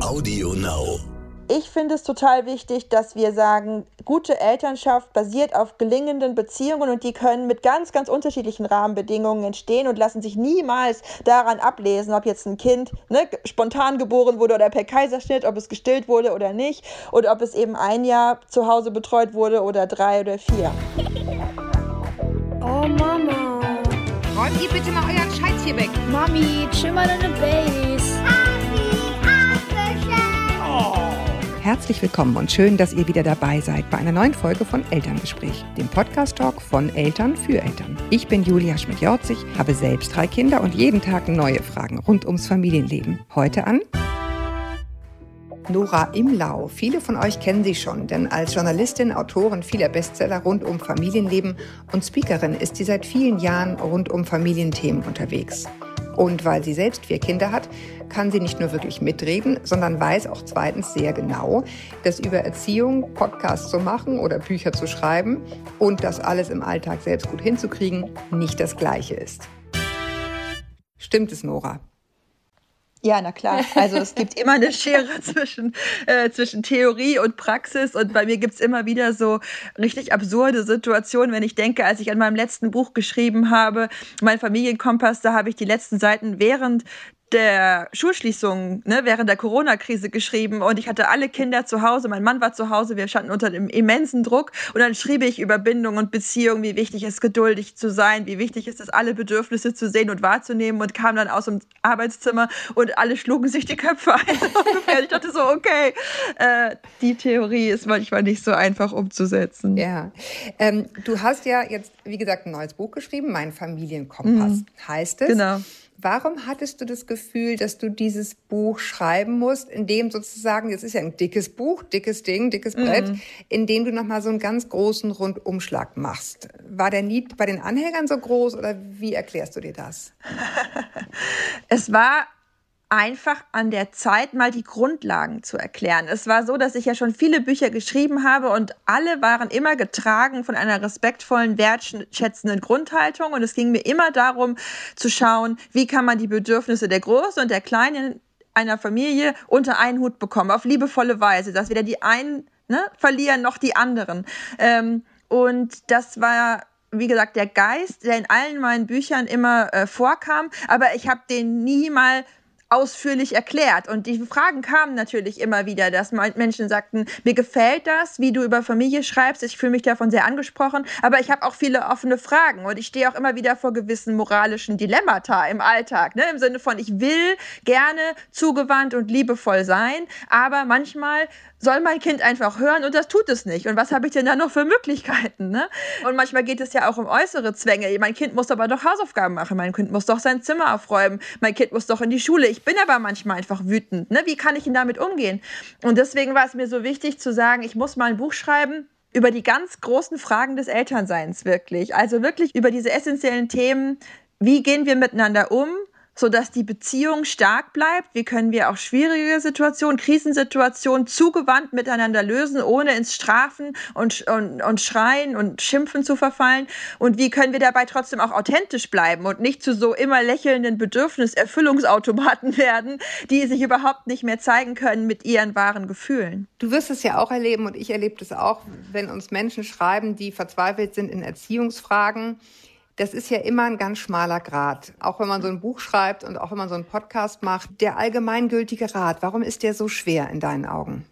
Audio Now. Ich finde es total wichtig, dass wir sagen, gute Elternschaft basiert auf gelingenden Beziehungen und die können mit ganz, ganz unterschiedlichen Rahmenbedingungen entstehen und lassen sich niemals daran ablesen, ob jetzt ein Kind ne, spontan geboren wurde oder per Kaiserschnitt, ob es gestillt wurde oder nicht und ob es eben ein Jahr zu Hause betreut wurde oder drei oder vier. Oh Mama. Räumt ihr bitte mal euren Scheiß hier weg. Mami, chill mal deine Base. Herzlich willkommen und schön, dass ihr wieder dabei seid bei einer neuen Folge von Elterngespräch, dem Podcast-Talk von Eltern für Eltern. Ich bin Julia Schmidt-Jorzig, habe selbst drei Kinder und jeden Tag neue Fragen rund ums Familienleben. Heute an Nora Imlau. Viele von euch kennen sie schon, denn als Journalistin, Autorin vieler Bestseller rund um Familienleben und Speakerin ist sie seit vielen Jahren rund um Familienthemen unterwegs. Und weil sie selbst vier Kinder hat, kann sie nicht nur wirklich mitreden, sondern weiß auch zweitens sehr genau, dass über Erziehung Podcasts zu machen oder Bücher zu schreiben und das alles im Alltag selbst gut hinzukriegen nicht das Gleiche ist. Stimmt es, Nora? Ja, na klar. Also es gibt immer eine Schere zwischen, äh, zwischen Theorie und Praxis und bei mir gibt's immer wieder so richtig absurde Situationen, wenn ich denke, als ich an meinem letzten Buch geschrieben habe, mein Familienkompass, da habe ich die letzten Seiten während der Schulschließung ne, während der Corona-Krise geschrieben und ich hatte alle Kinder zu Hause, mein Mann war zu Hause, wir standen unter dem immensen Druck und dann schrieb ich über Bindung und Beziehung, wie wichtig es ist, geduldig zu sein, wie wichtig ist es, alle Bedürfnisse zu sehen und wahrzunehmen und kam dann aus dem Arbeitszimmer und alle schlugen sich die Köpfe ein. ich dachte so, okay, äh, die Theorie ist manchmal nicht so einfach umzusetzen. Ja, ähm, du hast ja jetzt, wie gesagt, ein neues Buch geschrieben, Mein Familienkompass mhm. heißt es. Genau. Warum hattest du das Gefühl, dass du dieses Buch schreiben musst, in dem sozusagen, jetzt ist ja ein dickes Buch, dickes Ding, dickes Brett, mhm. in dem du nochmal so einen ganz großen Rundumschlag machst? War der Need bei den Anhängern so groß oder wie erklärst du dir das? es war einfach an der Zeit, mal die Grundlagen zu erklären. Es war so, dass ich ja schon viele Bücher geschrieben habe und alle waren immer getragen von einer respektvollen, wertschätzenden Grundhaltung. Und es ging mir immer darum zu schauen, wie kann man die Bedürfnisse der Großen und der Kleinen einer Familie unter einen Hut bekommen, auf liebevolle Weise, dass weder die einen ne, verlieren noch die anderen. Ähm, und das war wie gesagt, der Geist, der in allen meinen Büchern immer äh, vorkam, aber ich habe den nie mal ausführlich erklärt. Und die Fragen kamen natürlich immer wieder, dass Menschen sagten, mir gefällt das, wie du über Familie schreibst, ich fühle mich davon sehr angesprochen, aber ich habe auch viele offene Fragen und ich stehe auch immer wieder vor gewissen moralischen Dilemmata im Alltag, ne? im Sinne von, ich will gerne zugewandt und liebevoll sein, aber manchmal soll mein Kind einfach hören und das tut es nicht. Und was habe ich denn da noch für Möglichkeiten? Ne? Und manchmal geht es ja auch um äußere Zwänge. Mein Kind muss aber doch Hausaufgaben machen, mein Kind muss doch sein Zimmer aufräumen, mein Kind muss doch in die Schule. Ich bin aber manchmal einfach wütend. Ne? Wie kann ich denn damit umgehen? Und deswegen war es mir so wichtig zu sagen, ich muss mal ein Buch schreiben, über die ganz großen Fragen des Elternseins wirklich. Also wirklich über diese essentiellen Themen. Wie gehen wir miteinander um? Sodass die Beziehung stark bleibt? Wie können wir auch schwierige Situationen, Krisensituationen zugewandt miteinander lösen, ohne ins Strafen und, und, und Schreien und Schimpfen zu verfallen? Und wie können wir dabei trotzdem auch authentisch bleiben und nicht zu so immer lächelnden Bedürfniserfüllungsautomaten werden, die sich überhaupt nicht mehr zeigen können mit ihren wahren Gefühlen? Du wirst es ja auch erleben und ich erlebe das auch, wenn uns Menschen schreiben, die verzweifelt sind in Erziehungsfragen das ist ja immer ein ganz schmaler Grad. Auch wenn man so ein Buch schreibt und auch wenn man so einen Podcast macht. Der allgemeingültige Rat, warum ist der so schwer in deinen Augen?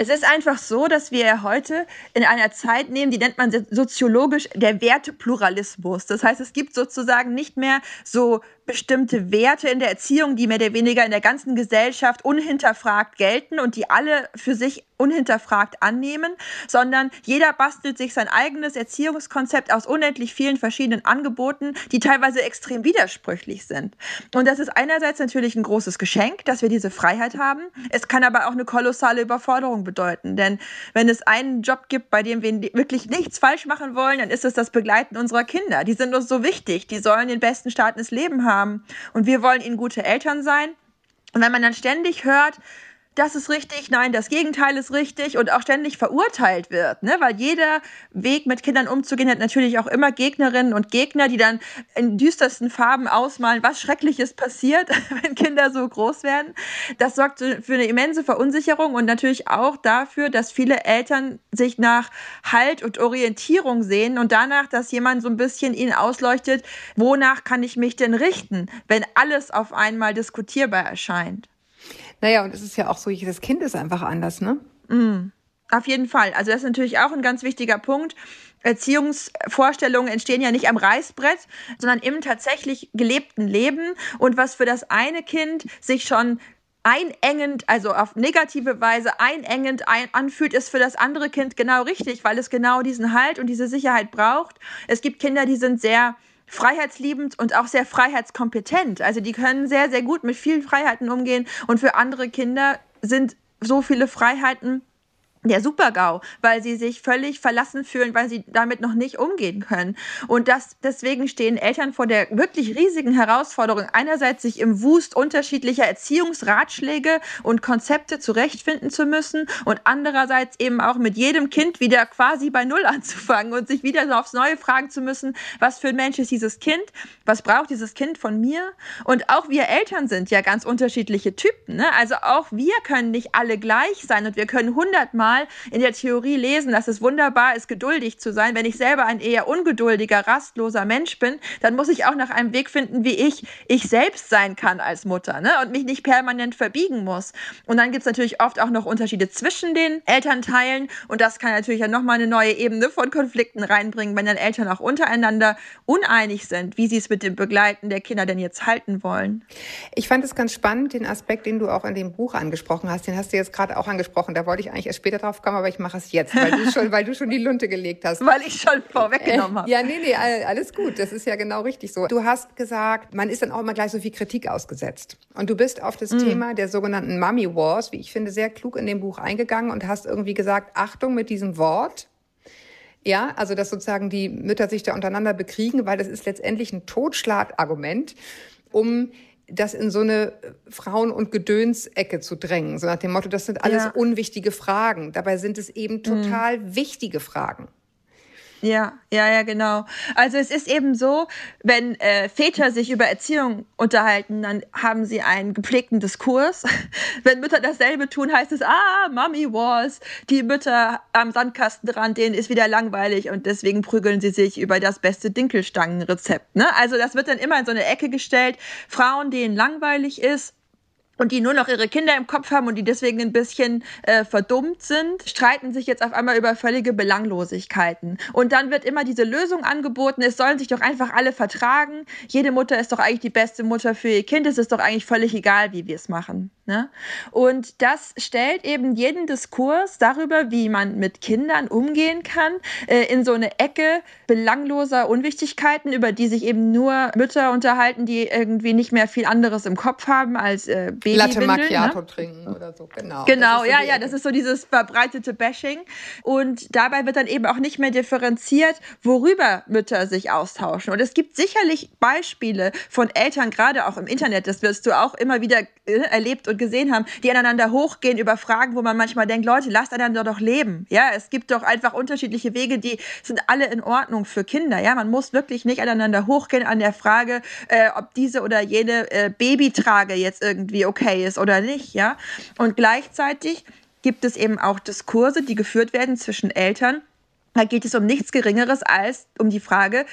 Es ist einfach so, dass wir heute in einer Zeit nehmen, die nennt man soziologisch der Wertepluralismus. Das heißt, es gibt sozusagen nicht mehr so bestimmte Werte in der Erziehung, die mehr oder weniger in der ganzen Gesellschaft unhinterfragt gelten und die alle für sich unhinterfragt annehmen, sondern jeder bastelt sich sein eigenes Erziehungskonzept aus unendlich vielen verschiedenen Angeboten, die teilweise extrem widersprüchlich sind. Und das ist einerseits natürlich ein großes Geschenk, dass wir diese Freiheit haben. Es kann aber auch eine kolossale Überforderung bedeuten, denn wenn es einen Job gibt, bei dem wir wirklich nichts falsch machen wollen, dann ist es das Begleiten unserer Kinder. Die sind uns so wichtig, die sollen den besten Start ins Leben haben und wir wollen ihnen gute Eltern sein. Und wenn man dann ständig hört, das ist richtig, nein, das Gegenteil ist richtig und auch ständig verurteilt wird, ne? weil jeder Weg mit Kindern umzugehen hat natürlich auch immer Gegnerinnen und Gegner, die dann in düstersten Farben ausmalen, was Schreckliches passiert, wenn Kinder so groß werden. Das sorgt für eine immense Verunsicherung und natürlich auch dafür, dass viele Eltern sich nach Halt und Orientierung sehen und danach, dass jemand so ein bisschen ihnen ausleuchtet, wonach kann ich mich denn richten, wenn alles auf einmal diskutierbar erscheint. Naja, und es ist ja auch so, jedes Kind ist einfach anders, ne? Mm, auf jeden Fall. Also das ist natürlich auch ein ganz wichtiger Punkt. Erziehungsvorstellungen entstehen ja nicht am Reißbrett, sondern im tatsächlich gelebten Leben. Und was für das eine Kind sich schon einengend, also auf negative Weise einengend ein, anfühlt, ist für das andere Kind genau richtig, weil es genau diesen Halt und diese Sicherheit braucht. Es gibt Kinder, die sind sehr freiheitsliebend und auch sehr freiheitskompetent. Also die können sehr, sehr gut mit vielen Freiheiten umgehen und für andere Kinder sind so viele Freiheiten der Super-GAU, weil sie sich völlig verlassen fühlen, weil sie damit noch nicht umgehen können. Und das, deswegen stehen Eltern vor der wirklich riesigen Herausforderung, einerseits sich im Wust unterschiedlicher Erziehungsratschläge und Konzepte zurechtfinden zu müssen und andererseits eben auch mit jedem Kind wieder quasi bei Null anzufangen und sich wieder so aufs Neue fragen zu müssen, was für ein Mensch ist dieses Kind, was braucht dieses Kind von mir? Und auch wir Eltern sind ja ganz unterschiedliche Typen. Ne? Also auch wir können nicht alle gleich sein und wir können hundertmal mal in der Theorie lesen, dass es wunderbar ist, geduldig zu sein. Wenn ich selber ein eher ungeduldiger, rastloser Mensch bin, dann muss ich auch nach einem Weg finden, wie ich ich selbst sein kann als Mutter ne? und mich nicht permanent verbiegen muss. Und dann gibt es natürlich oft auch noch Unterschiede zwischen den Elternteilen und das kann natürlich ja nochmal eine neue Ebene von Konflikten reinbringen, wenn dann Eltern auch untereinander uneinig sind, wie sie es mit dem Begleiten der Kinder denn jetzt halten wollen. Ich fand es ganz spannend, den Aspekt, den du auch in dem Buch angesprochen hast, den hast du jetzt gerade auch angesprochen. Da wollte ich eigentlich erst später später drauf kommen, aber ich mache es jetzt, weil du schon, weil du schon die Lunte gelegt hast. Weil ich schon vorweggenommen äh, habe. Ja, nee, nee, alles gut. Das ist ja genau richtig so. Du hast gesagt, man ist dann auch immer gleich so viel Kritik ausgesetzt. Und du bist auf das mm. Thema der sogenannten Mummy Wars, wie ich finde, sehr klug in dem Buch eingegangen und hast irgendwie gesagt, Achtung mit diesem Wort. Ja, also dass sozusagen die Mütter sich da untereinander bekriegen, weil das ist letztendlich ein Totschlagargument, um das in so eine Frauen- und Gedönsecke zu drängen. So nach dem Motto, das sind alles ja. unwichtige Fragen. Dabei sind es eben mhm. total mhm. wichtige Fragen. Ja, ja, ja, genau. Also es ist eben so, wenn äh, Väter sich über Erziehung unterhalten, dann haben sie einen gepflegten Diskurs. wenn Mütter dasselbe tun, heißt es, ah, Mommy was, die Mütter am Sandkastenrand, denen ist wieder langweilig und deswegen prügeln sie sich über das beste Dinkelstangenrezept. Ne? Also das wird dann immer in so eine Ecke gestellt. Frauen, denen langweilig ist, und die nur noch ihre Kinder im Kopf haben und die deswegen ein bisschen äh, verdummt sind, streiten sich jetzt auf einmal über völlige Belanglosigkeiten. Und dann wird immer diese Lösung angeboten, es sollen sich doch einfach alle vertragen. Jede Mutter ist doch eigentlich die beste Mutter für ihr Kind, es ist doch eigentlich völlig egal, wie wir es machen. Ne? Und das stellt eben jeden Diskurs darüber, wie man mit Kindern umgehen kann, äh, in so eine Ecke belangloser Unwichtigkeiten, über die sich eben nur Mütter unterhalten, die irgendwie nicht mehr viel anderes im Kopf haben als äh, Latte Macchiato ne? trinken oder so, genau. Genau, so ja, ja, das ist so dieses verbreitete Bashing. Und dabei wird dann eben auch nicht mehr differenziert, worüber Mütter sich austauschen. Und es gibt sicherlich Beispiele von Eltern, gerade auch im Internet, das wirst du auch immer wieder äh, erlebt und gesehen haben, die aneinander hochgehen über Fragen, wo man manchmal denkt, Leute, lasst einander doch leben. Ja, es gibt doch einfach unterschiedliche Wege, die sind alle in Ordnung für Kinder. Ja, man muss wirklich nicht aneinander hochgehen an der Frage, äh, ob diese oder jene äh, Babytrage jetzt irgendwie okay ist oder nicht, ja. Und gleichzeitig gibt es eben auch Diskurse, die geführt werden zwischen Eltern. Da geht es um nichts Geringeres als um die Frage,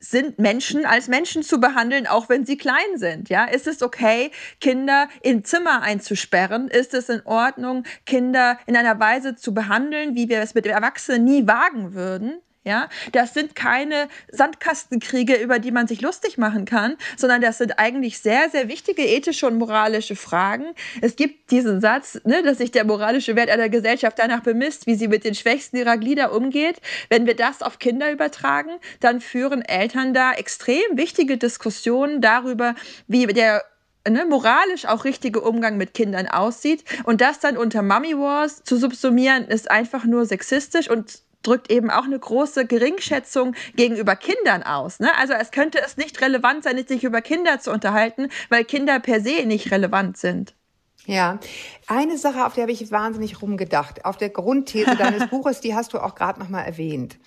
sind Menschen als Menschen zu behandeln, auch wenn sie klein sind. Ja, ist es okay, Kinder in Zimmer einzusperren? Ist es in Ordnung, Kinder in einer Weise zu behandeln, wie wir es mit Erwachsenen nie wagen würden? Ja, das sind keine Sandkastenkriege, über die man sich lustig machen kann, sondern das sind eigentlich sehr, sehr wichtige ethische und moralische Fragen. Es gibt diesen Satz, ne, dass sich der moralische Wert einer Gesellschaft danach bemisst, wie sie mit den Schwächsten ihrer Glieder umgeht. Wenn wir das auf Kinder übertragen, dann führen Eltern da extrem wichtige Diskussionen darüber, wie der ne, moralisch auch richtige Umgang mit Kindern aussieht. Und das dann unter Mummy Wars zu subsumieren, ist einfach nur sexistisch und drückt eben auch eine große Geringschätzung gegenüber Kindern aus. Ne? Also es könnte es nicht relevant sein, sich über Kinder zu unterhalten, weil Kinder per se nicht relevant sind. Ja, eine Sache, auf der habe ich wahnsinnig rumgedacht, auf der Grundthese deines Buches, die hast du auch gerade nochmal erwähnt.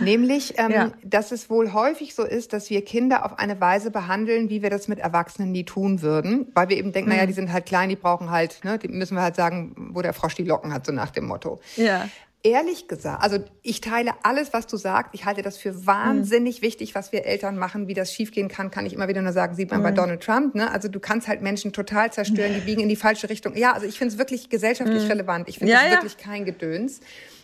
Nämlich, ähm, ja. dass es wohl häufig so ist, dass wir Kinder auf eine Weise behandeln, wie wir das mit Erwachsenen nie tun würden, weil wir eben denken, mhm. naja, die sind halt klein, die brauchen halt, ne, die müssen wir halt sagen, wo der Frosch die Locken hat, so nach dem Motto. Ja. Ehrlich gesagt, also ich teile alles, was du sagst. Ich halte das für wahnsinnig mhm. wichtig, was wir Eltern machen. Wie das schiefgehen kann, kann ich immer wieder nur sagen, sieht man mhm. bei Donald Trump. Ne? Also du kannst halt Menschen total zerstören, die biegen in die falsche Richtung. Ja, also ich finde es wirklich gesellschaftlich mhm. relevant. Ich finde es ja, ja. wirklich kein Gedöns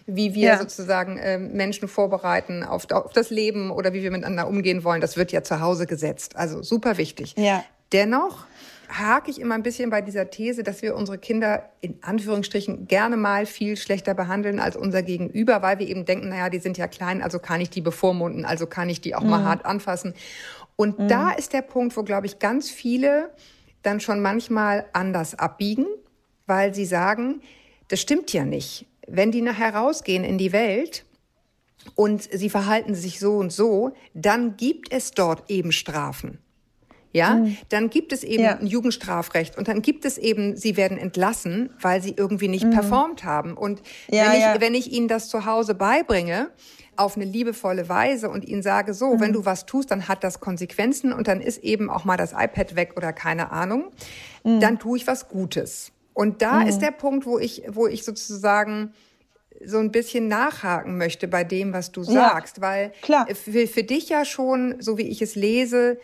wie wir ja. sozusagen äh, Menschen vorbereiten auf, auf, das Leben oder wie wir miteinander umgehen wollen. Das wird ja zu Hause gesetzt. Also super wichtig. Ja. Dennoch hake ich immer ein bisschen bei dieser These, dass wir unsere Kinder in Anführungsstrichen gerne mal viel schlechter behandeln als unser Gegenüber, weil wir eben denken, naja, die sind ja klein, also kann ich die bevormunden, also kann ich die auch mhm. mal hart anfassen. Und mhm. da ist der Punkt, wo, glaube ich, ganz viele dann schon manchmal anders abbiegen, weil sie sagen, das stimmt ja nicht. Wenn die nachher rausgehen in die Welt und sie verhalten sich so und so, dann gibt es dort eben Strafen ja, mhm. dann gibt es eben ja. ein Jugendstrafrecht und dann gibt es eben, sie werden entlassen, weil sie irgendwie nicht mhm. performt haben. Und ja, wenn, ich, ja. wenn ich ihnen das zu Hause beibringe, auf eine liebevolle Weise und ihnen sage, so, mhm. wenn du was tust, dann hat das Konsequenzen und dann ist eben auch mal das iPad weg oder keine Ahnung, mhm. dann tue ich was Gutes. Und da mhm. ist der Punkt, wo ich, wo ich sozusagen so ein bisschen nachhaken möchte bei dem, was du sagst, weil klar. Für, für dich ja schon, so wie ich es lese,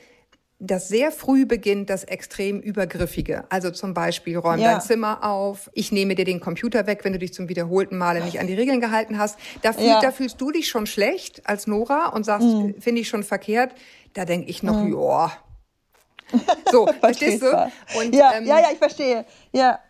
das sehr früh beginnt das extrem Übergriffige. Also zum Beispiel, räum ja. dein Zimmer auf, ich nehme dir den Computer weg, wenn du dich zum wiederholten Male nicht an die Regeln gehalten hast. Da, fühl, ja. da fühlst du dich schon schlecht als Nora und sagst, mhm. finde ich schon verkehrt. Da denke ich noch, mhm. ja. So, verstehst du? Und, ja, ähm, ja, ja, ich verstehe. Ja.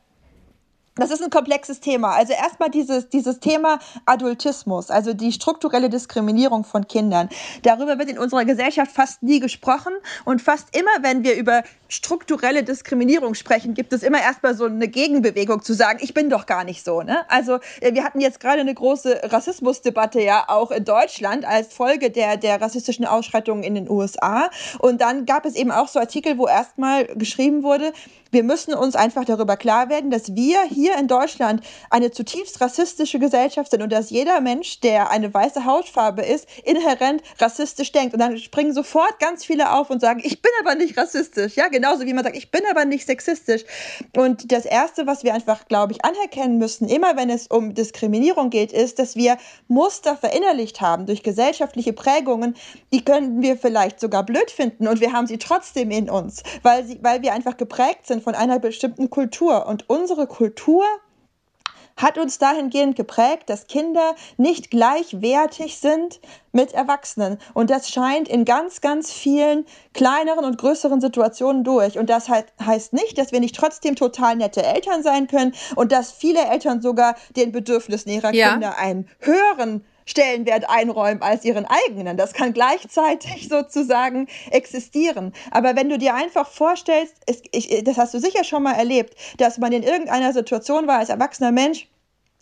Das ist ein komplexes Thema. Also erstmal dieses, dieses Thema Adultismus, also die strukturelle Diskriminierung von Kindern. Darüber wird in unserer Gesellschaft fast nie gesprochen und fast immer, wenn wir über strukturelle Diskriminierung sprechen, gibt es immer erstmal so eine Gegenbewegung zu sagen, ich bin doch gar nicht so. Ne? Also äh, wir hatten jetzt gerade eine große Rassismusdebatte ja auch in Deutschland als Folge der, der rassistischen Ausschreitungen in den USA. Und dann gab es eben auch so Artikel, wo erstmal geschrieben wurde, wir müssen uns einfach darüber klar werden, dass wir hier in Deutschland eine zutiefst rassistische Gesellschaft sind und dass jeder Mensch, der eine weiße Hautfarbe ist, inhärent rassistisch denkt. Und dann springen sofort ganz viele auf und sagen, ich bin aber nicht rassistisch. Ja, genauso wie man sagt, ich bin aber nicht sexistisch. Und das Erste, was wir einfach, glaube ich, anerkennen müssen, immer wenn es um Diskriminierung geht, ist, dass wir Muster verinnerlicht haben durch gesellschaftliche Prägungen, die können wir vielleicht sogar blöd finden und wir haben sie trotzdem in uns, weil, sie, weil wir einfach geprägt sind von einer bestimmten Kultur. Und unsere Kultur hat uns dahingehend geprägt, dass Kinder nicht gleichwertig sind mit Erwachsenen. Und das scheint in ganz, ganz vielen kleineren und größeren Situationen durch. Und das heißt nicht, dass wir nicht trotzdem total nette Eltern sein können und dass viele Eltern sogar den Bedürfnissen ihrer ja. Kinder einen höheren Stellenwert einräumen als ihren eigenen. Das kann gleichzeitig sozusagen existieren. Aber wenn du dir einfach vorstellst, es, ich, das hast du sicher schon mal erlebt, dass man in irgendeiner Situation war als erwachsener Mensch,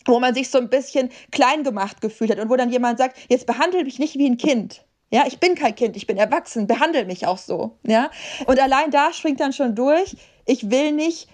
wo man sich so ein bisschen klein gemacht gefühlt hat und wo dann jemand sagt, jetzt behandle mich nicht wie ein Kind. Ja, ich bin kein Kind, ich bin erwachsen, behandle mich auch so. Ja, und allein da springt dann schon durch, ich will nicht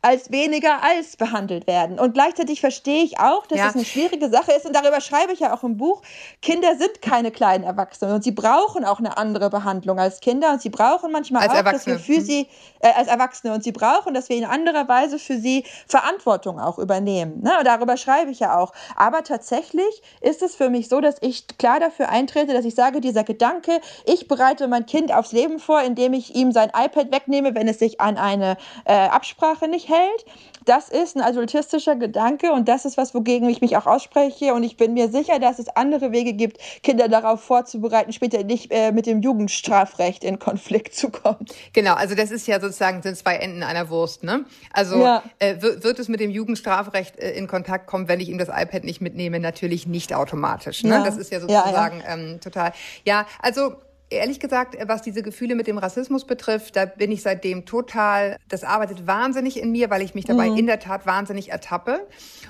als weniger als behandelt werden. Und gleichzeitig verstehe ich auch, dass ja. es eine schwierige Sache ist. Und darüber schreibe ich ja auch im Buch. Kinder sind keine kleinen Erwachsenen und sie brauchen auch eine andere Behandlung als Kinder. Und sie brauchen manchmal auch, dass wir für sie, äh, als Erwachsene, und sie brauchen, dass wir in anderer Weise für sie Verantwortung auch übernehmen. Ne? Und darüber schreibe ich ja auch. Aber tatsächlich ist es für mich so, dass ich klar dafür eintrete, dass ich sage, dieser Gedanke, ich bereite mein Kind aufs Leben vor, indem ich ihm sein iPad wegnehme, wenn es sich an eine äh, Absprache nicht hält. Das ist ein adultistischer Gedanke und das ist was, wogegen ich mich auch ausspreche. Und ich bin mir sicher, dass es andere Wege gibt, Kinder darauf vorzubereiten, später nicht äh, mit dem Jugendstrafrecht in Konflikt zu kommen. Genau, also das ist ja sozusagen sind zwei Enden einer Wurst. Ne? Also ja. äh, wird es mit dem Jugendstrafrecht äh, in Kontakt kommen, wenn ich ihm das iPad nicht mitnehme? Natürlich nicht automatisch. Ne? Ja. Das ist ja sozusagen ja, ähm, total. Ja, also Ehrlich gesagt, was diese Gefühle mit dem Rassismus betrifft, da bin ich seitdem total, das arbeitet wahnsinnig in mir, weil ich mich dabei mhm. in der Tat wahnsinnig ertappe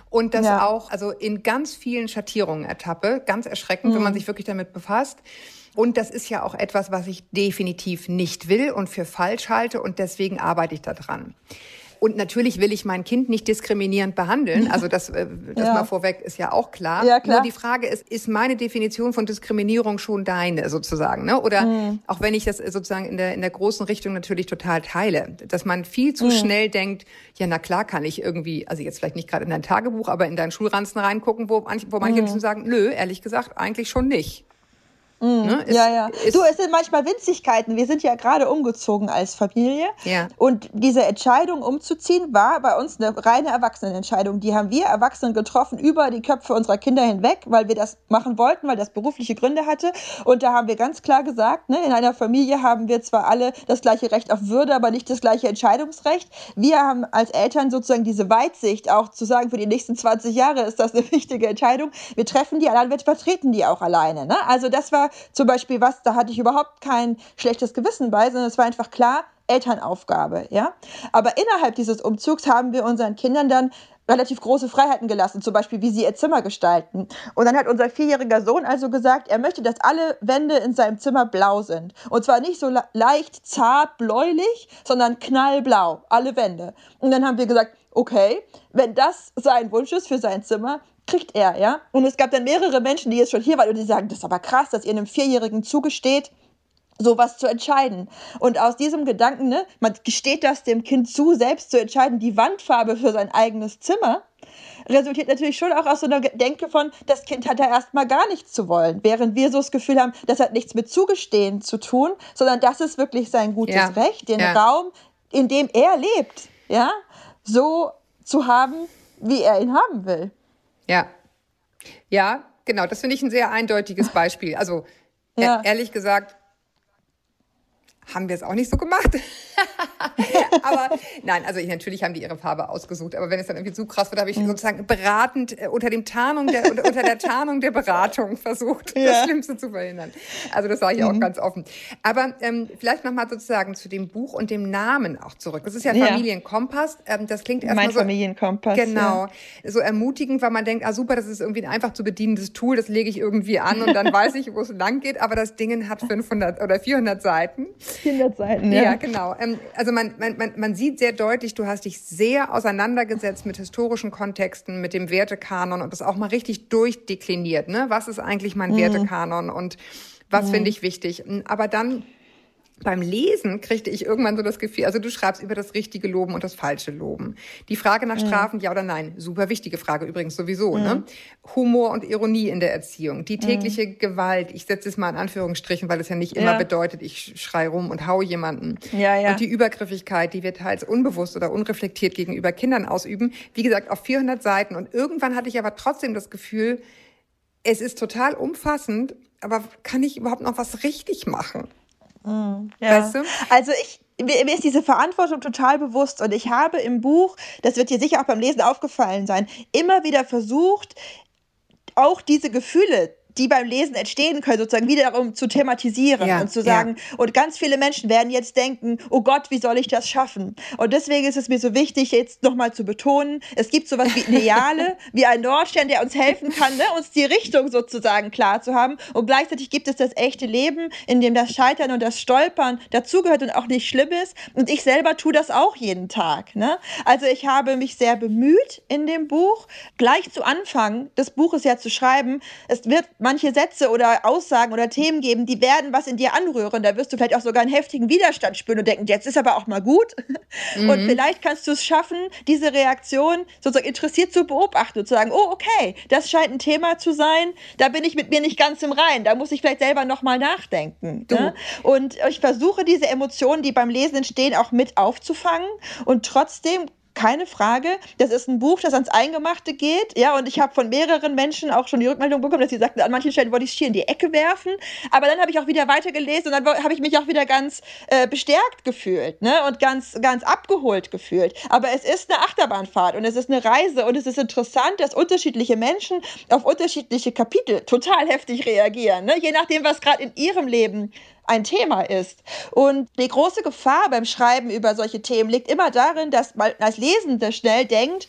und das ja. auch, also in ganz vielen Schattierungen ertappe, ganz erschreckend, mhm. wenn man mhm. sich wirklich damit befasst. Und das ist ja auch etwas, was ich definitiv nicht will und für falsch halte und deswegen arbeite ich daran. Und natürlich will ich mein Kind nicht diskriminierend behandeln. Also das, äh, das Ja. mal vorweg ist ja auch klar. Ja, klar. Nur die Frage ist, ist meine Definition von Diskriminierung schon deine sozusagen? Ne? Oder Mhm. auch wenn ich das sozusagen in der, in der großen Richtung natürlich total teile, dass man viel Mhm. zu schnell denkt, ja na klar kann ich irgendwie, also jetzt vielleicht nicht gerade in dein Tagebuch, aber in deinen Schulranzen reingucken, wo, manch, wo Mhm. manche Menschen sagen, nö, ehrlich gesagt, eigentlich schon nicht. Ne? Ist- ja, ja. ist- du, es sind manchmal Winzigkeiten. Wir sind ja gerade umgezogen als Familie. Ja. Und diese Entscheidung umzuziehen war bei uns eine reine Erwachsenenentscheidung. Die haben wir Erwachsenen getroffen über die Köpfe unserer Kinder hinweg, weil wir das machen wollten, weil das berufliche Gründe hatte. Und da haben wir ganz klar gesagt, ne, in einer Familie haben wir zwar alle das gleiche Recht auf Würde, aber nicht das gleiche Entscheidungsrecht. Wir haben als Eltern sozusagen diese Weitsicht, auch zu sagen, für die nächsten 20 Jahre ist das eine wichtige Entscheidung. Wir treffen die allein, wir vertreten die auch alleine. Ne? Also das war zum Beispiel was, da hatte ich überhaupt kein schlechtes Gewissen bei, sondern es war einfach klar, Elternaufgabe, ja. Aber innerhalb dieses Umzugs haben wir unseren Kindern dann relativ große Freiheiten gelassen, zum Beispiel wie sie ihr Zimmer gestalten. Und dann hat unser vierjähriger Sohn also gesagt, er möchte, dass alle Wände in seinem Zimmer blau sind. Und zwar nicht so le- leicht zart bläulich, sondern knallblau, alle Wände. Und dann haben wir gesagt, okay, wenn das sein Wunsch ist für sein Zimmer, kriegt er, ja. Und es gab dann mehrere Menschen, die jetzt schon hier waren und die sagen, das ist aber krass, dass ihr einem Vierjährigen zugesteht, sowas zu entscheiden. Und aus diesem Gedanken, ne, man gesteht das dem Kind zu, selbst zu entscheiden, die Wandfarbe für sein eigenes Zimmer, resultiert natürlich schon auch aus so einer Denke von, das Kind hat da erstmal gar nichts zu wollen. Während wir so das Gefühl haben, das hat nichts mit Zugestehen zu tun, sondern das ist wirklich sein gutes Ja. Recht, den Ja. Raum, in dem er lebt, ja, so zu haben, wie er ihn haben will. Ja. Ja, genau. Das finde ich ein sehr eindeutiges Beispiel. Also e- Ja. ehrlich gesagt haben wir es auch nicht so gemacht. aber nein, also ich, natürlich haben die ihre Farbe ausgesucht. Aber wenn es dann irgendwie zu krass wird, habe ich sozusagen beratend äh, unter dem Tarnung der unter, der Tarnung der Beratung versucht, das Ja. Schlimmste zu verhindern. Also das sage ich auch ganz offen. Aber ähm, vielleicht noch mal sozusagen zu dem Buch und dem Namen auch zurück. Das ist ja Ja. Familienkompass. Ähm, das klingt erstmal Mein so Familienkompass. Genau. Ja. So ermutigend, weil man denkt, ah super, das ist irgendwie ein einfach zu bedienendes Tool, das lege ich irgendwie an und dann weiß ich, wo es lang geht. Aber das Ding hat 500 oder 400 Seiten. 100 Seiten, Ja, ja. genau. Ähm, also man, man, man, man sieht sehr deutlich, du hast dich sehr auseinandergesetzt mit historischen Kontexten, mit dem Wertekanon und das auch mal richtig durchdekliniert. Ne? Was ist eigentlich mein Wertekanon und was finde ich wichtig? Aber dann beim Lesen kriegte ich irgendwann so das Gefühl, also du schreibst über das richtige Loben und das falsche Loben. Die Frage nach Strafen, ja oder nein, super wichtige Frage übrigens sowieso, ne? Humor und Ironie in der Erziehung, die tägliche Gewalt, ich setze es mal in Anführungsstrichen, weil es ja nicht immer Ja. bedeutet, ich schrei rum und hau jemanden. Ja, ja. Und die Übergriffigkeit, die wir teils unbewusst oder unreflektiert gegenüber Kindern ausüben, wie gesagt, auf 400 Seiten. Und irgendwann hatte ich aber trotzdem das Gefühl, es ist total umfassend, aber kann ich überhaupt noch was richtig machen? Ja. Weißt du? Also ich, mir, mir ist diese Verantwortung total bewusst und ich habe im Buch, das wird dir sicher auch beim Lesen aufgefallen sein, immer wieder versucht, auch diese Gefühle die beim Lesen entstehen können, sozusagen wiederum zu thematisieren Ja, und zu sagen, und ganz viele Menschen werden jetzt denken, oh Gott, wie soll ich das schaffen? Und deswegen ist es mir so wichtig, jetzt nochmal zu betonen, es gibt sowas wie Ideale, wie ein Nordstern, der uns helfen kann, ne, uns die Richtung sozusagen klar zu haben. Und gleichzeitig gibt es das echte Leben, in dem das Scheitern und das Stolpern dazugehört und auch nicht schlimm ist. Und ich selber tue das auch jeden Tag. Ne? Also ich habe mich sehr bemüht in dem Buch, gleich zu Anfang des Buches ja zu schreiben, es wird manche Sätze oder Aussagen oder Themen geben, die werden was in dir anrühren. Da wirst du vielleicht auch sogar einen heftigen Widerstand spüren und denken, jetzt ist aber auch mal gut. Und vielleicht kannst du es schaffen, diese Reaktion sozusagen interessiert zu beobachten und zu sagen, oh, okay, das scheint ein Thema zu sein, da bin ich mit mir nicht ganz im Rein, da muss ich vielleicht selber nochmal nachdenken. Ne? Und ich versuche diese Emotionen, die beim Lesen entstehen, auch mit aufzufangen und trotzdem keine Frage. Das ist ein Buch, das ans Eingemachte geht. Ja, und ich habe von mehreren Menschen auch schon die Rückmeldung bekommen, dass sie sagten, an manchen Stellen wollte ich es hier in die Ecke werfen. Aber dann habe ich auch wieder weitergelesen und dann habe ich mich auch wieder ganz äh, bestärkt gefühlt ne? und ganz, ganz abgeholt gefühlt. Aber es ist eine Achterbahnfahrt und es ist eine Reise und es ist interessant, dass unterschiedliche Menschen auf unterschiedliche Kapitel total heftig reagieren. Ne? Je nachdem, was gerade in ihrem Leben ein Thema ist. Und die große Gefahr beim Schreiben über solche Themen liegt immer darin, dass man als Lesende schnell denkt,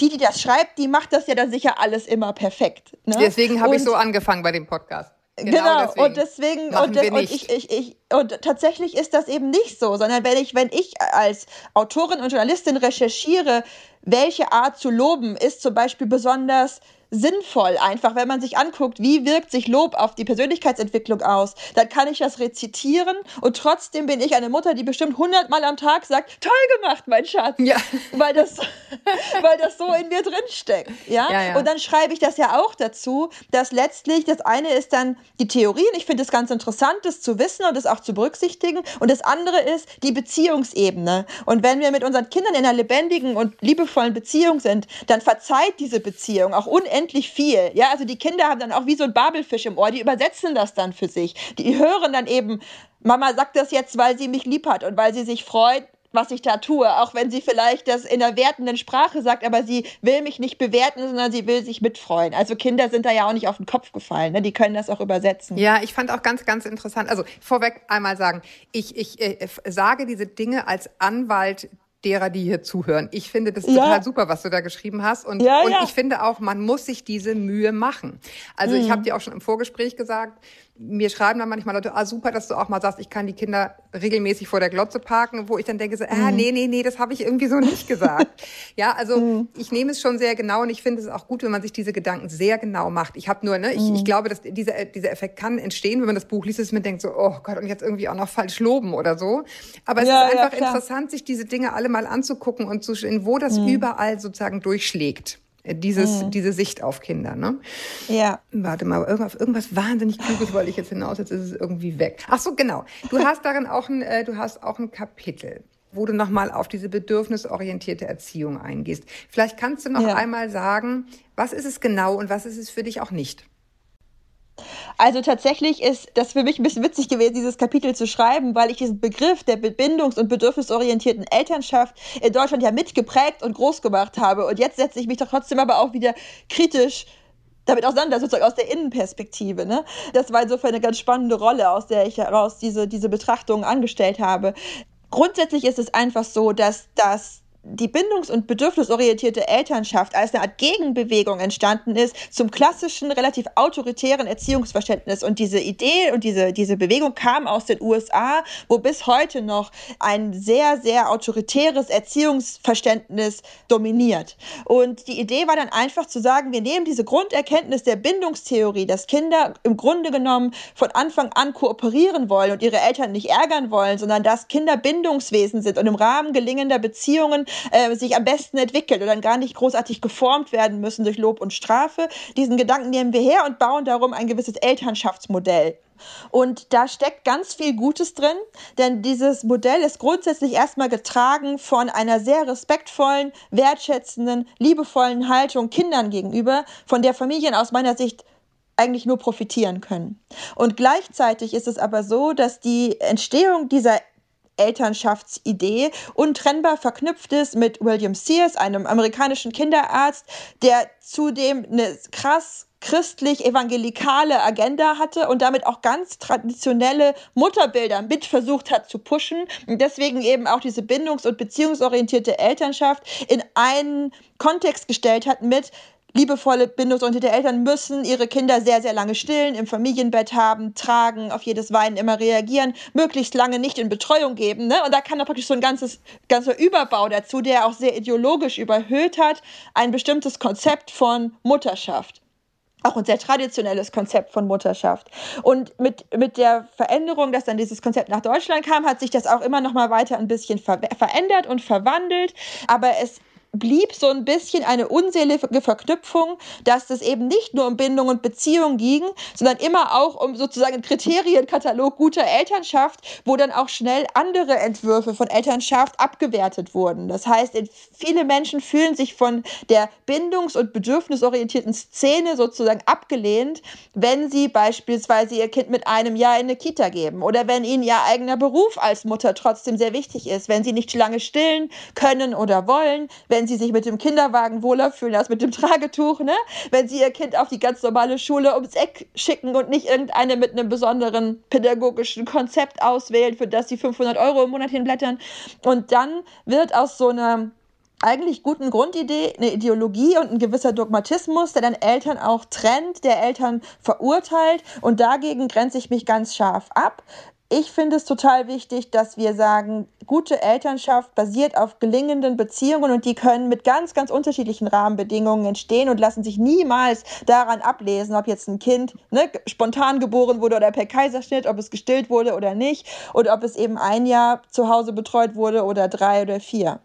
die, die das schreibt, die macht das ja dann sicher alles immer perfekt. Ne? Deswegen habe ich so angefangen bei dem Podcast. Genau, deswegen und deswegen, und, und ich, ich, ich, und tatsächlich ist das eben nicht so, sondern wenn ich, wenn ich als Autorin und Journalistin recherchiere, welche Art zu loben ist zum Beispiel besonders sinnvoll, einfach, wenn man sich anguckt, wie wirkt sich Lob auf die Persönlichkeitsentwicklung aus, dann kann ich das rezitieren und trotzdem bin ich eine Mutter, die bestimmt hundertmal am Tag sagt, toll gemacht, mein Schatz, ja. weil, das, weil das so in mir drin steckt. Ja? ja, ja? Und dann schreibe ich das ja auch dazu, dass letztlich das eine ist dann die Theorie und ich finde es ganz interessant, das zu wissen und das auch zu berücksichtigen und das andere ist die Beziehungsebene. Und wenn wir mit unseren Kindern in einer lebendigen und liebevollen Beziehung sind, dann verzeiht diese Beziehung auch unendlich unendlich viel. Ja, also die Kinder haben dann auch wie so ein Babelfisch im Ohr, die übersetzen das dann für sich. Die hören dann eben, Mama sagt das jetzt, weil sie mich lieb hat und weil sie sich freut, was ich da tue, auch wenn sie vielleicht das in der wertenden Sprache sagt, aber sie will mich nicht bewerten, sondern sie will sich mitfreuen. Also Kinder sind da ja auch nicht auf den Kopf gefallen, ne? die können das auch übersetzen. Ja, ich fand auch ganz, ganz interessant. Also vorweg einmal sagen, ich, ich äh, sage diese Dinge als Anwalt derer, die hier zuhören. Ich finde das ja. total super, was du da geschrieben hast. Und, ja, und ich finde auch, man muss sich diese Mühe machen. Also mhm. ich habe dir auch schon im Vorgespräch gesagt, mir schreiben dann manchmal Leute, ah super, dass du auch mal sagst, ich kann die Kinder regelmäßig vor der Glotze parken, wo ich dann denke, so, ah, mhm. nee, nee, nee, das habe ich irgendwie so nicht gesagt. ja, also mhm. ich nehme es schon sehr genau und ich finde es auch gut, wenn man sich diese Gedanken sehr genau macht. Ich habe nur, ne, ich, mhm. ich glaube, dass dieser, dieser Effekt kann entstehen, wenn man das Buch liest, dass man denkt so, oh Gott, und jetzt irgendwie auch noch falsch loben oder so. Aber es ja, ist einfach ja, interessant, sich diese Dinge alle mal anzugucken und zu sehen, wo das mhm. überall sozusagen durchschlägt dieses, mhm. diese Sicht auf Kinder. Ne? Ja. Warte mal, irgendwas, irgendwas wahnsinnig Kluges wollte ich jetzt hinaus, jetzt ist es irgendwie weg. Ach so, genau. Du hast darin auch ein, äh, du hast auch ein Kapitel wo du nochmal auf diese bedürfnisorientierte Erziehung eingehst. Vielleicht kannst du noch ja. einmal sagen, was ist es genau und was ist es für dich auch nicht? Also tatsächlich ist das für mich ein bisschen witzig gewesen, dieses Kapitel zu schreiben, weil ich diesen Begriff der bindungs- und bedürfnisorientierten Elternschaft in Deutschland ja mitgeprägt und groß gemacht habe. Und jetzt setze ich mich doch trotzdem aber auch wieder kritisch damit auseinander, sozusagen aus der Innenperspektive. Ne? Das war insofern eine ganz spannende Rolle, aus der ich heraus diese, diese Betrachtungen angestellt habe. Grundsätzlich ist es einfach so, dass das die bindungs- und bedürfnisorientierte Elternschaft als eine Art Gegenbewegung entstanden ist zum klassischen, relativ autoritären Erziehungsverständnis. Und diese Idee und diese, diese Bewegung kam aus den USA, wo bis heute noch ein sehr, sehr autoritäres Erziehungsverständnis dominiert. Und die Idee war dann einfach zu sagen, wir nehmen diese Grunderkenntnis der Bindungstheorie, dass Kinder im Grunde genommen von Anfang an kooperieren wollen und ihre Eltern nicht ärgern wollen, sondern dass Kinder Bindungswesen sind und im Rahmen gelingender Beziehungen äh, sich am besten entwickelt und dann gar nicht großartig geformt werden müssen durch Lob und Strafe. Diesen Gedanken nehmen wir her und bauen darum ein gewisses Elternschaftsmodell. Und da steckt ganz viel Gutes drin, denn dieses Modell ist grundsätzlich erstmal getragen von einer sehr respektvollen, wertschätzenden, liebevollen Haltung Kindern gegenüber, von der Familien aus meiner Sicht eigentlich nur profitieren können. Und gleichzeitig ist es aber so, dass die Entstehung dieser Elternschaftsidee untrennbar verknüpft ist mit William Sears, einem amerikanischen Kinderarzt, der zudem eine krass christlich-evangelikale Agenda hatte und damit auch ganz traditionelle Mutterbilder mit versucht hat zu pushen und deswegen eben auch diese bindungs- und beziehungsorientierte Elternschaft in einen Kontext gestellt hat mit liebevolle, bindungsorientierte Eltern müssen ihre Kinder sehr, sehr lange stillen, im Familienbett haben, tragen, auf jedes Weinen immer reagieren, möglichst lange nicht in Betreuung geben. Ne? Und da kann da praktisch so ein ganzes, ganzer Überbau dazu, der auch sehr ideologisch überhöht hat, ein bestimmtes Konzept von Mutterschaft auch ein sehr traditionelles Konzept von Mutterschaft. Und mit, mit der Veränderung, dass dann dieses Konzept nach Deutschland kam, hat sich das auch immer noch mal weiter ein bisschen ver verändert und verwandelt. Aber es blieb so ein bisschen eine unselige Verknüpfung, dass es eben nicht nur um Bindung und Beziehung ging, sondern immer auch um sozusagen einen Kriterienkatalog guter Elternschaft, wo dann auch schnell andere Entwürfe von Elternschaft abgewertet wurden. Das heißt, viele Menschen fühlen sich von der bindungs- und bedürfnisorientierten Szene sozusagen abgelehnt, wenn sie beispielsweise ihr Kind mit einem Jahr in eine Kita geben oder wenn ihnen ihr eigener Beruf als Mutter trotzdem sehr wichtig ist, wenn sie nicht lange stillen können oder wollen, wenn wenn sie sich mit dem Kinderwagen wohler fühlen als mit dem Tragetuch, ne? Wenn sie ihr Kind auf die ganz normale Schule ums Eck schicken und nicht irgendeine mit einem besonderen pädagogischen Konzept auswählen, für das sie 500 Euro im Monat hinblättern. Und dann wird aus so einer eigentlich guten Grundidee eine Ideologie und ein gewisser Dogmatismus, der dann Eltern auch trennt, der Eltern verurteilt. Und dagegen grenze ich mich ganz scharf ab ich finde es total wichtig, dass wir sagen, gute Elternschaft basiert auf gelingenden Beziehungen und die können mit ganz, ganz unterschiedlichen Rahmenbedingungen entstehen und lassen sich niemals daran ablesen, ob jetzt ein Kind ne, spontan geboren wurde oder per Kaiserschnitt, ob es gestillt wurde oder nicht und ob es eben ein Jahr zu Hause betreut wurde oder drei oder vier.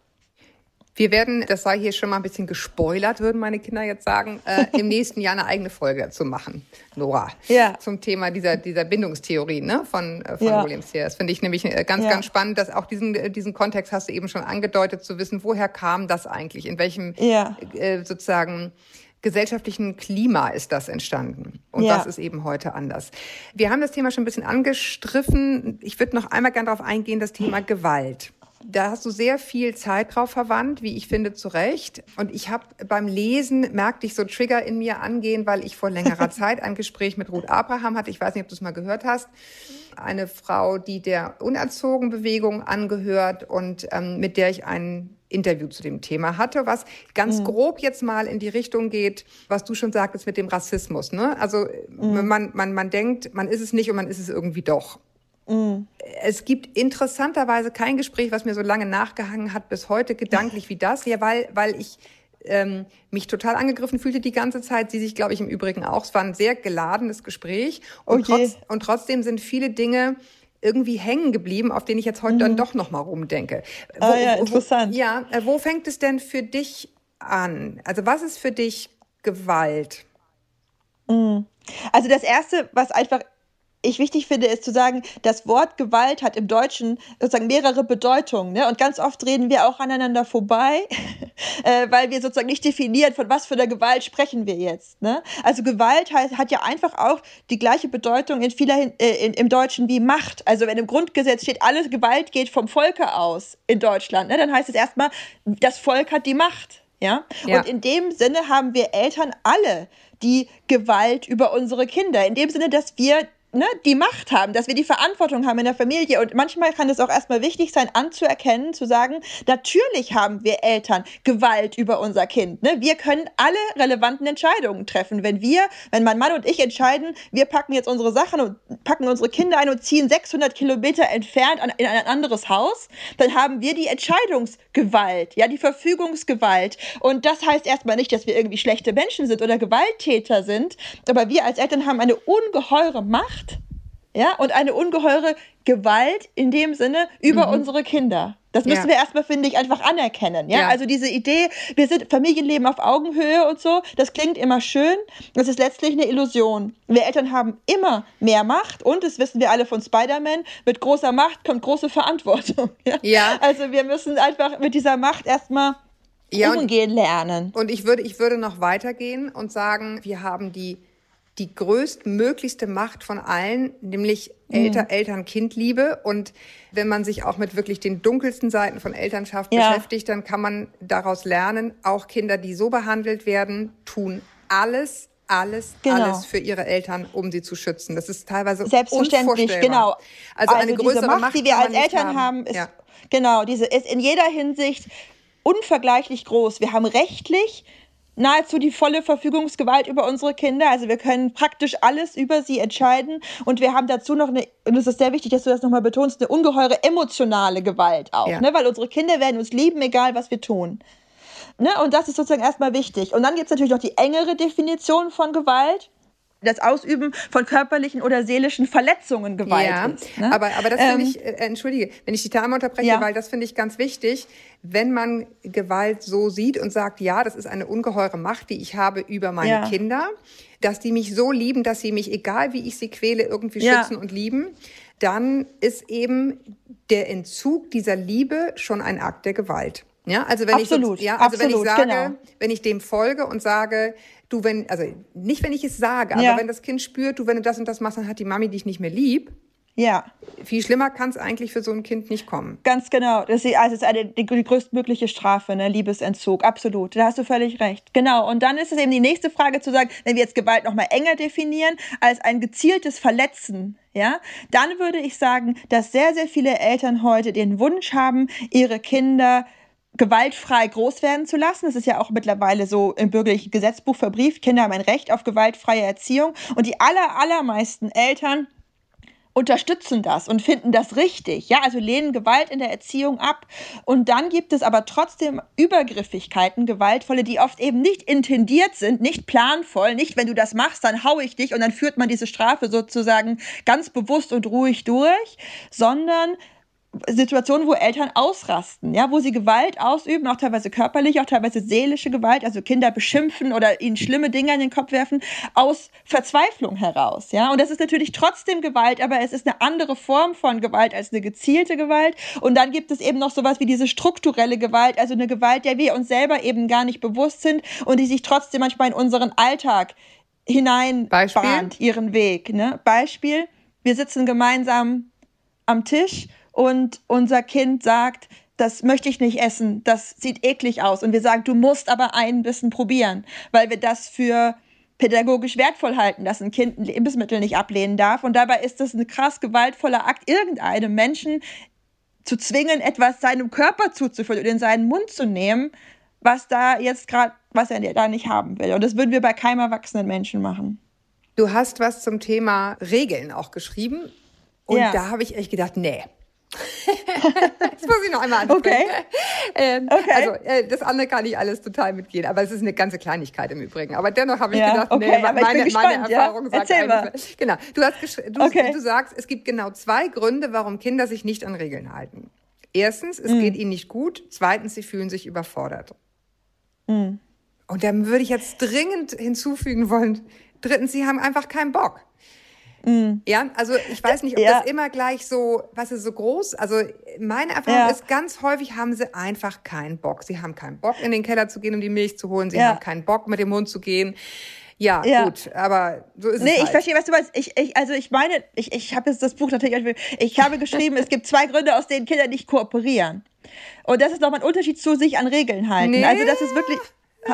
Wir werden, das sei hier schon mal ein bisschen gespoilert, würden meine Kinder jetzt sagen, äh, im nächsten Jahr eine eigene Folge dazu machen, Nora. Ja. Zum Thema dieser, dieser Bindungstheorie ne, von, äh, von ja. Williams hier. Das finde ich nämlich äh, ganz, ja. ganz spannend, dass auch diesen, äh, diesen Kontext hast du eben schon angedeutet, zu wissen, woher kam das eigentlich? In welchem ja. äh, sozusagen gesellschaftlichen Klima ist das entstanden. Und ja. das ist eben heute anders. Wir haben das Thema schon ein bisschen angestriffen. Ich würde noch einmal gerne darauf eingehen, das Thema Gewalt. Da hast du sehr viel Zeit drauf verwandt, wie ich finde, zu Recht. Und ich habe beim Lesen, merkte ich so Trigger in mir angehen, weil ich vor längerer Zeit ein Gespräch mit Ruth Abraham hatte. Ich weiß nicht, ob du es mal gehört hast. Eine Frau, die der Unerzogen-Bewegung angehört und ähm, mit der ich ein Interview zu dem Thema hatte, was ganz mhm. grob jetzt mal in die Richtung geht, was du schon sagtest mit dem Rassismus. Ne? Also mhm. man, man, man denkt, man ist es nicht und man ist es irgendwie doch. Mhm. Es gibt interessanterweise kein Gespräch, was mir so lange nachgehangen hat, bis heute gedanklich wie das. Ja, weil, weil ich ähm, mich total angegriffen fühlte die ganze Zeit. Sie sich, glaube ich, im Übrigen auch. Es war ein sehr geladenes Gespräch. Und, okay. trotz, und trotzdem sind viele Dinge irgendwie hängen geblieben, auf denen ich jetzt heute mhm. dann doch noch mal rumdenke. Ah wo, ah, ja, interessant. Wo, ja, äh, wo fängt es denn für dich an? Also was ist für dich Gewalt? Mhm. Also das erste, was einfach ich wichtig finde, ist zu sagen, das Wort Gewalt hat im Deutschen sozusagen mehrere Bedeutungen. Ne? Und ganz oft reden wir auch aneinander vorbei, äh, weil wir sozusagen nicht definieren, von was für einer Gewalt sprechen wir jetzt. Ne? Also Gewalt heißt, hat ja einfach auch die gleiche Bedeutung in vieler, äh, in, im Deutschen wie Macht. Also wenn im Grundgesetz steht, alle Gewalt geht vom Volke aus in Deutschland, ne? dann heißt es erstmal, das Volk hat die Macht. Ja? ja? Und in dem Sinne haben wir Eltern alle die Gewalt über unsere Kinder. In dem Sinne, dass wir ne, die Macht haben, dass wir die Verantwortung haben in der Familie. Und manchmal kann es auch erstmal wichtig sein, anzuerkennen, zu sagen, natürlich haben wir Eltern Gewalt über unser Kind. Ne? Wir können alle relevanten Entscheidungen treffen. Wenn wir, wenn mein Mann und ich entscheiden, wir packen jetzt unsere Sachen und packen unsere Kinder ein und ziehen 600 Kilometer entfernt an, in ein anderes Haus, dann haben wir die Entscheidungsgewalt, ja, die Verfügungsgewalt. Und das heißt erstmal nicht, dass wir irgendwie schlechte Menschen sind oder Gewalttäter sind, aber wir als Eltern haben eine ungeheure Macht Macht, ja, und eine ungeheure Gewalt in dem Sinne über mhm. unsere Kinder. Das müssen ja. wir erstmal, finde ich, einfach anerkennen. Ja? ja? also diese Idee, wir sind Familienleben auf Augenhöhe und so, das klingt immer schön. Das ist letztlich eine Illusion. Wir Eltern haben immer mehr Macht und, das wissen wir alle von Spider-Man, mit großer Macht kommt große Verantwortung. Ja? ja. Also wir müssen einfach mit dieser Macht erstmal umgehen lernen. Und ich würde, ich würde noch weitergehen und sagen, wir haben die die größtmöglichste Macht von allen, nämlich Elter, mhm. Eltern-Kind-Liebe. Und wenn man sich auch mit wirklich den dunkelsten Seiten von Elternschaft ja. beschäftigt, dann kann man daraus lernen, auch Kinder, die so behandelt werden, tun alles, alles, genau. alles für ihre Eltern, um sie zu schützen. Das ist teilweise Selbstverständlich, genau. Also, also eine größere Macht, Macht, die wir als Eltern haben, haben ist, ja. genau, diese ist in jeder Hinsicht unvergleichlich groß. Wir haben rechtlich nahezu die volle Verfügungsgewalt über unsere Kinder. Also wir können praktisch alles über sie entscheiden. Und wir haben dazu noch eine, und es ist sehr wichtig, dass du das nochmal betonst, eine ungeheure emotionale Gewalt auch. Ja. Ne? Weil unsere Kinder werden uns lieben, egal was wir tun. Ne? Und das ist sozusagen erstmal wichtig. Und dann gibt es natürlich noch die engere Definition von Gewalt das Ausüben von körperlichen oder seelischen Verletzungen Gewalt ja, ist. Ne? Aber, aber das ähm, finde ich, äh, entschuldige, wenn ich die Dame unterbreche, ja. weil das finde ich ganz wichtig, wenn man Gewalt so sieht und sagt, ja, das ist eine ungeheure Macht, die ich habe über meine ja. Kinder, dass die mich so lieben, dass sie mich, egal wie ich sie quäle, irgendwie schützen und lieben, dann ist eben der Entzug dieser Liebe schon ein Akt der Gewalt. Ja, also wenn absolut, ich ja, also absolut, wenn ich sage, genau. wenn ich dem folge und sage, du, wenn, also nicht, wenn ich es sage, ja. aber wenn das Kind spürt, du, wenn du das und das machst, dann hat die Mami dich nicht mehr lieb. Ja. Viel schlimmer kann es eigentlich für so ein Kind nicht kommen. Ganz genau. Das ist, also ist eine, die, die größtmögliche Strafe, ne? Liebesentzug. Absolut. Da hast du völlig recht. Genau. Und dann ist es eben die nächste Frage zu sagen, wenn wir jetzt Gewalt nochmal enger definieren, als ein gezieltes Verletzen ja, dann würde ich sagen, dass sehr, sehr viele Eltern heute den Wunsch haben, ihre Kinder gewaltfrei groß werden zu lassen. Das ist ja auch mittlerweile so im bürgerlichen Gesetzbuch verbrieft. Kinder haben ein Recht auf gewaltfreie Erziehung. Und die aller, allermeisten Eltern unterstützen das und finden das richtig. Ja, also lehnen Gewalt in der Erziehung ab. Und dann gibt es aber trotzdem Übergriffigkeiten, gewaltvolle, die oft eben nicht intendiert sind, nicht planvoll, nicht wenn du das machst, dann hau ich dich und dann führt man diese Strafe sozusagen ganz bewusst und ruhig durch, sondern Situationen, wo Eltern ausrasten, ja, wo sie Gewalt ausüben, auch teilweise körperlich, auch teilweise seelische Gewalt, also Kinder beschimpfen oder ihnen schlimme Dinge in den Kopf werfen, aus Verzweiflung heraus, ja. Und das ist natürlich trotzdem Gewalt, aber es ist eine andere Form von Gewalt als eine gezielte Gewalt. Und dann gibt es eben noch sowas wie diese strukturelle Gewalt, also eine Gewalt, der wir uns selber eben gar nicht bewusst sind und die sich trotzdem manchmal in unseren Alltag hineinbahnt, ihren Weg. Ne? Beispiel, wir sitzen gemeinsam am Tisch und unser Kind sagt, das möchte ich nicht essen, das sieht eklig aus. Und wir sagen, du musst aber ein bisschen probieren, weil wir das für pädagogisch wertvoll halten, dass ein Kind ein Lebensmittel nicht ablehnen darf. Und dabei ist das ein krass gewaltvoller Akt, irgendeinem Menschen zu zwingen, etwas seinem Körper zuzuführen und in seinen Mund zu nehmen, was da jetzt gerade, was er da nicht haben will. Und das würden wir bei keinem erwachsenen Menschen machen. Du hast was zum Thema Regeln auch geschrieben. Und ja. da habe ich echt gedacht, nee, das muss ich noch einmal ansprechen. Okay. Ähm, okay. Also äh, das andere kann ich alles total mitgehen, aber es ist eine ganze Kleinigkeit im Übrigen. Aber dennoch habe ich ja, gedacht, okay, nee, meine, gespannt, meine Erfahrung ja? sagt mal. Genau. Du, hast du, okay. du sagst, es gibt genau zwei Gründe, warum Kinder sich nicht an Regeln halten. Erstens, es mm. geht ihnen nicht gut. Zweitens, sie fühlen sich überfordert. Mm. Und dann würde ich jetzt dringend hinzufügen wollen, drittens, sie haben einfach keinen Bock. Mhm. Ja, also ich weiß nicht, ob ja. das immer gleich so, was ist so groß? Also meine Erfahrung ja. ist, ganz häufig haben sie einfach keinen Bock. Sie haben keinen Bock, in den Keller zu gehen, um die Milch zu holen. Sie ja. haben keinen Bock, mit dem Hund zu gehen. Ja, ja, gut, aber so ist nee, es. Nee, halt. ich verstehe, was du meinst. Ich, ich, also ich meine, ich, ich habe jetzt das Buch natürlich, ich habe geschrieben, es gibt zwei Gründe, aus denen Kinder nicht kooperieren. Und das ist nochmal ein Unterschied zu sich an Regeln halten. Nee. Also das ist wirklich.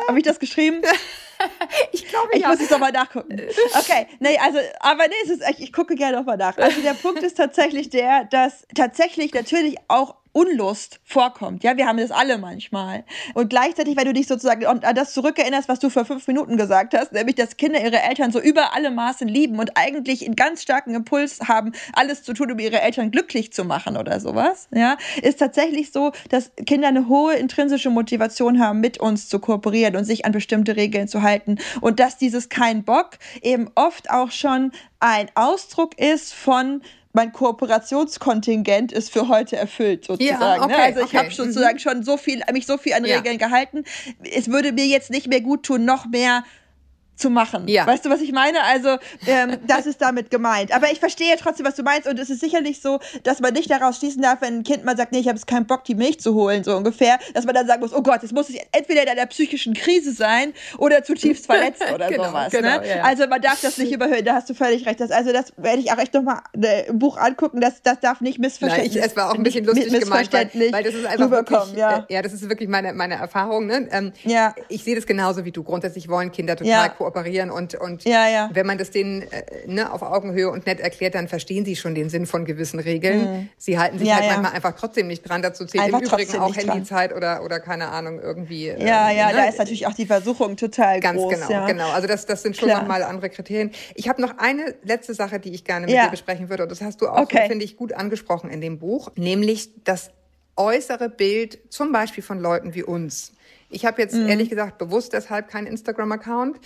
Habe ich das geschrieben? ich glaube ja. Ich muss es nochmal nachgucken. Okay, nee, also, aber nee, es ist, ich, ich gucke gerne nochmal nach. Also der Punkt ist tatsächlich der, dass tatsächlich natürlich auch Unlust vorkommt. Ja, wir haben das alle manchmal. Und gleichzeitig, wenn du dich sozusagen an das zurückerinnerst, was du vor fünf Minuten gesagt hast, nämlich, dass Kinder ihre Eltern so über alle Maßen lieben und eigentlich einen ganz starken Impuls haben, alles zu tun, um ihre Eltern glücklich zu machen oder sowas, ja, ist tatsächlich so, dass Kinder eine hohe intrinsische Motivation haben, mit uns zu kooperieren und sich an bestimmte Regeln zu halten. Und dass dieses kein Bock eben oft auch schon ein Ausdruck ist von mein Kooperationskontingent ist für heute erfüllt sozusagen. Ja, ne? okay, ne? Also ich okay. habe sozusagen mhm. schon so viel, mich so viel an Regeln ja. gehalten. Es würde mir jetzt nicht mehr gut tun, noch mehr zu machen. Ja. Weißt du, was ich meine? Also, ähm, das ist damit gemeint. Aber ich verstehe trotzdem, was du meinst. Und es ist sicherlich so, dass man nicht daraus schließen darf, wenn ein Kind mal sagt, nee, ich habe jetzt keinen Bock, die Milch zu holen, so ungefähr, dass man dann sagen muss, oh Gott, es muss entweder in einer psychischen Krise sein oder zutiefst verletzt oder genau, sowas. Ne? Genau, ne? Ja. Also man darf das nicht überhöhen, da hast du völlig recht. Das, also das werde ich auch echt nochmal äh, im Buch angucken, das, das darf nicht missverständlich Nein, ich, Es war auch ein bisschen lustig gemeint, weil, weil, das ist einfach wirklich, ja. Äh, ja, das ist wirklich meine, meine Erfahrung. Ne? Ähm, ja. Ich sehe das genauso wie du. Grundsätzlich wollen Kinder total ja. Kooperieren und, und ja, ja. wenn man das denen äh, ne, auf Augenhöhe und nett erklärt, dann verstehen sie schon den Sinn von gewissen Regeln. Mhm. Sie halten sich ja, halt manchmal einfach trotzdem nicht dran. Dazu zählt einfach im Übrigen auch Handyzeit oder, oder keine Ahnung, irgendwie. Ja, äh, ja, ne? da ist natürlich auch die Versuchung total Ganz groß. Ganz genau, genau. Also das, das sind schon nochmal andere Kriterien. Ich habe noch eine letzte Sache, die ich gerne mit dir besprechen würde. Und das hast du auch, okay. finde ich, gut angesprochen in dem Buch. Nämlich das äußere Bild zum Beispiel von Leuten wie uns. Ich habe jetzt mhm. ehrlich gesagt bewusst deshalb keinen Instagram-Account.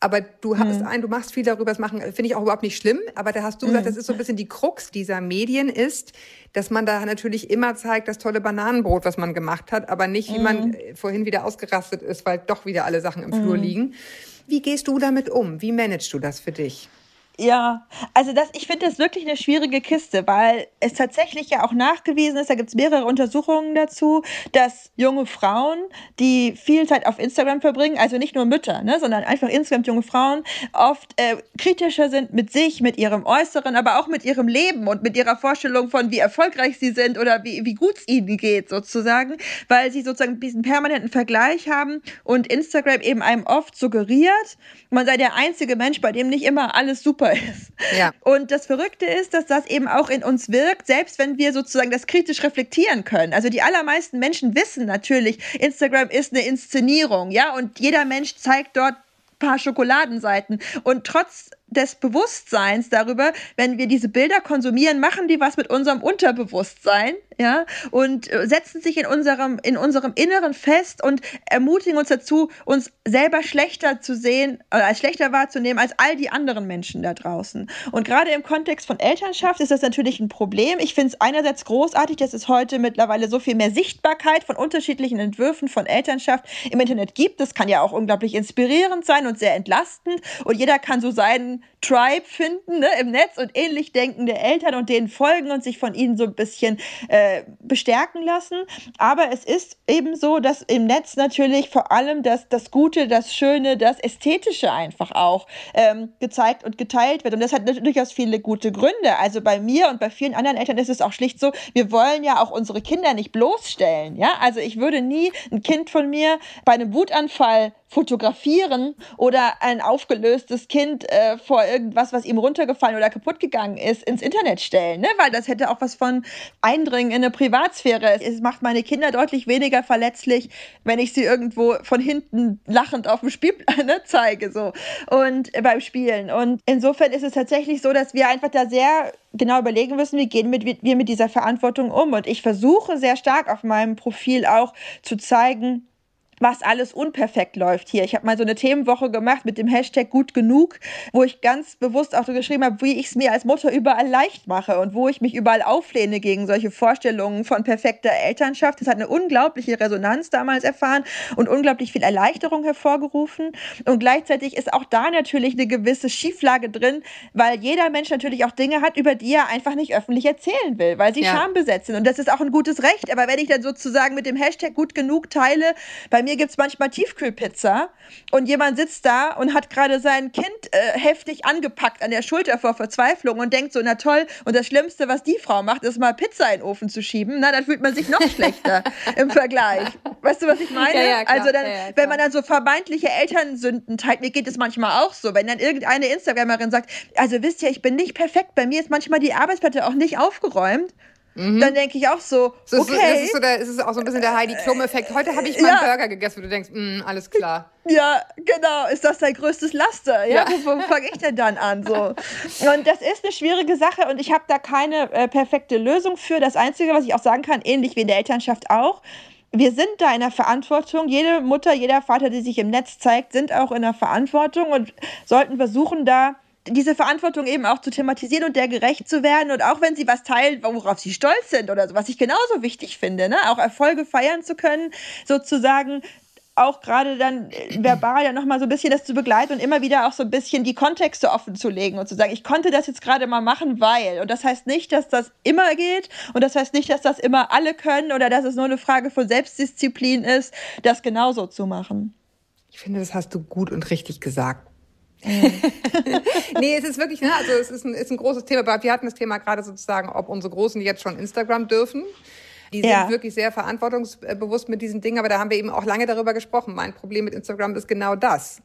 Aber du hast mhm. ein, du machst viel darüber, das machen, finde ich auch überhaupt nicht schlimm. Aber da hast du gesagt, mhm. das ist so ein bisschen die Krux dieser Medien ist, dass man da natürlich immer zeigt, das tolle Bananenbrot, was man gemacht hat, aber nicht, wie man mhm. vorhin wieder ausgerastet ist, weil doch wieder alle Sachen im Flur liegen. Wie gehst du damit um? Wie managst du das für dich? Ja, also das, ich finde das wirklich eine schwierige Kiste, weil es tatsächlich ja auch nachgewiesen ist, da gibt es mehrere Untersuchungen dazu, dass junge Frauen, die viel Zeit auf Instagram verbringen, also nicht nur Mütter, ne, sondern einfach insgesamt junge Frauen, oft äh, kritischer sind mit sich, mit ihrem Äußeren, aber auch mit ihrem Leben und mit ihrer Vorstellung von, wie erfolgreich sie sind oder wie, wie gut es ihnen geht, sozusagen, weil sie sozusagen diesen permanenten Vergleich haben und Instagram eben einem oft suggeriert, man sei der einzige Mensch, bei dem nicht immer alles super ist. Ja. Und das Verrückte ist, dass das eben auch in uns wirkt, selbst wenn wir sozusagen das kritisch reflektieren können. Also die allermeisten Menschen wissen natürlich, Instagram ist eine Inszenierung, ja, und jeder Mensch zeigt dort paar Schokoladenseiten. Und trotz des Bewusstseins darüber, wenn wir diese Bilder konsumieren, machen die was mit unserem Unterbewusstsein, ja, und äh, setzen sich in unserem, in unserem Inneren fest und ermutigen uns dazu, uns selber schlechter zu sehen, äh, als schlechter wahrzunehmen als all die anderen Menschen da draußen. Und gerade im Kontext von Elternschaft ist das natürlich ein Problem. Ich finde es einerseits großartig, dass es heute mittlerweile so viel mehr Sichtbarkeit von unterschiedlichen Entwürfen von Elternschaft im Internet gibt. Das kann ja auch unglaublich inspirierend sein und sehr entlastend. Und jeder kann so seinen Tribe finden ne, im Netz und ähnlich denkende Eltern und denen folgen und sich von ihnen so ein bisschen äh, bestärken lassen. Aber es ist eben so, dass im Netz natürlich vor allem das, das Gute, das Schöne, das Ästhetische einfach auch ähm, gezeigt und geteilt wird. Und das hat durchaus viele gute Gründe. Also bei mir und bei vielen anderen Eltern ist es auch schlicht so, wir wollen ja auch unsere Kinder nicht bloßstellen. Ja, also ich würde nie ein Kind von mir bei einem Wutanfall fotografieren oder ein aufgelöstes Kind äh, vor irgendwas, was ihm runtergefallen oder kaputt gegangen ist, ins Internet stellen, ne? weil das hätte auch was von Eindringen in eine Privatsphäre. Es macht meine Kinder deutlich weniger verletzlich, wenn ich sie irgendwo von hinten lachend auf dem Spielplan ne, zeige so und äh, beim Spielen. Und insofern ist es tatsächlich so, dass wir einfach da sehr genau überlegen müssen, wie gehen mit, wir mit dieser Verantwortung um. Und ich versuche sehr stark auf meinem Profil auch zu zeigen, was alles unperfekt läuft hier. Ich habe mal so eine Themenwoche gemacht mit dem Hashtag gut genug, wo ich ganz bewusst auch so geschrieben habe, wie ich es mir als Mutter überall leicht mache und wo ich mich überall auflehne gegen solche Vorstellungen von perfekter Elternschaft. Das hat eine unglaubliche Resonanz damals erfahren und unglaublich viel Erleichterung hervorgerufen. Und gleichzeitig ist auch da natürlich eine gewisse Schieflage drin, weil jeder Mensch natürlich auch Dinge hat, über die er einfach nicht öffentlich erzählen will, weil sie ja. schambesetzt sind. Und das ist auch ein gutes Recht. Aber wenn ich dann sozusagen mit dem Hashtag gut genug teile, bei mir gibt es manchmal Tiefkühlpizza und jemand sitzt da und hat gerade sein Kind äh, heftig angepackt an der Schulter vor Verzweiflung und denkt so, na toll, und das Schlimmste, was die Frau macht, ist mal Pizza in den Ofen zu schieben. Na, dann fühlt man sich noch schlechter im Vergleich. Weißt du, was ich meine? Ja, ja, also dann, ja, wenn man dann so vermeintliche Elternsünden teilt, mir geht es manchmal auch so, wenn dann irgendeine Instagramerin sagt, also wisst ihr, ich bin nicht perfekt, bei mir ist manchmal die Arbeitsplatte auch nicht aufgeräumt Mhm. Dann denke ich auch so, so okay. Das ist, so der, ist auch so ein bisschen der Heidi Klum-Effekt. Heute habe ich meinen ja. Burger gegessen, wo du denkst, mh, alles klar. Ja, genau. Ist das dein größtes Laster? Ja, ja. wo, wo fange ich denn dann an? So. Und das ist eine schwierige Sache und ich habe da keine äh, perfekte Lösung für. Das Einzige, was ich auch sagen kann, ähnlich wie in der Elternschaft auch, wir sind da in der Verantwortung. Jede Mutter, jeder Vater, die sich im Netz zeigt, sind auch in der Verantwortung und sollten versuchen, da diese Verantwortung eben auch zu thematisieren und der gerecht zu werden und auch wenn sie was teilen, worauf sie stolz sind oder so, was ich genauso wichtig finde, ne? auch Erfolge feiern zu können, sozusagen auch gerade dann äh, verbal ja nochmal so ein bisschen das zu begleiten und immer wieder auch so ein bisschen die Kontexte offen zu legen und zu sagen, ich konnte das jetzt gerade mal machen, weil. Und das heißt nicht, dass das immer geht und das heißt nicht, dass das immer alle können oder dass es nur eine Frage von Selbstdisziplin ist, das genauso zu machen. Ich finde, das hast du gut und richtig gesagt. nee, es ist wirklich, ne, also es ist ein, ist ein großes Thema. Wir hatten das Thema gerade sozusagen, ob unsere Großen jetzt schon Instagram dürfen. Die sind ja. wirklich sehr verantwortungsbewusst mit diesen Dingen, aber da haben wir eben auch lange darüber gesprochen. Mein Problem mit Instagram ist genau das.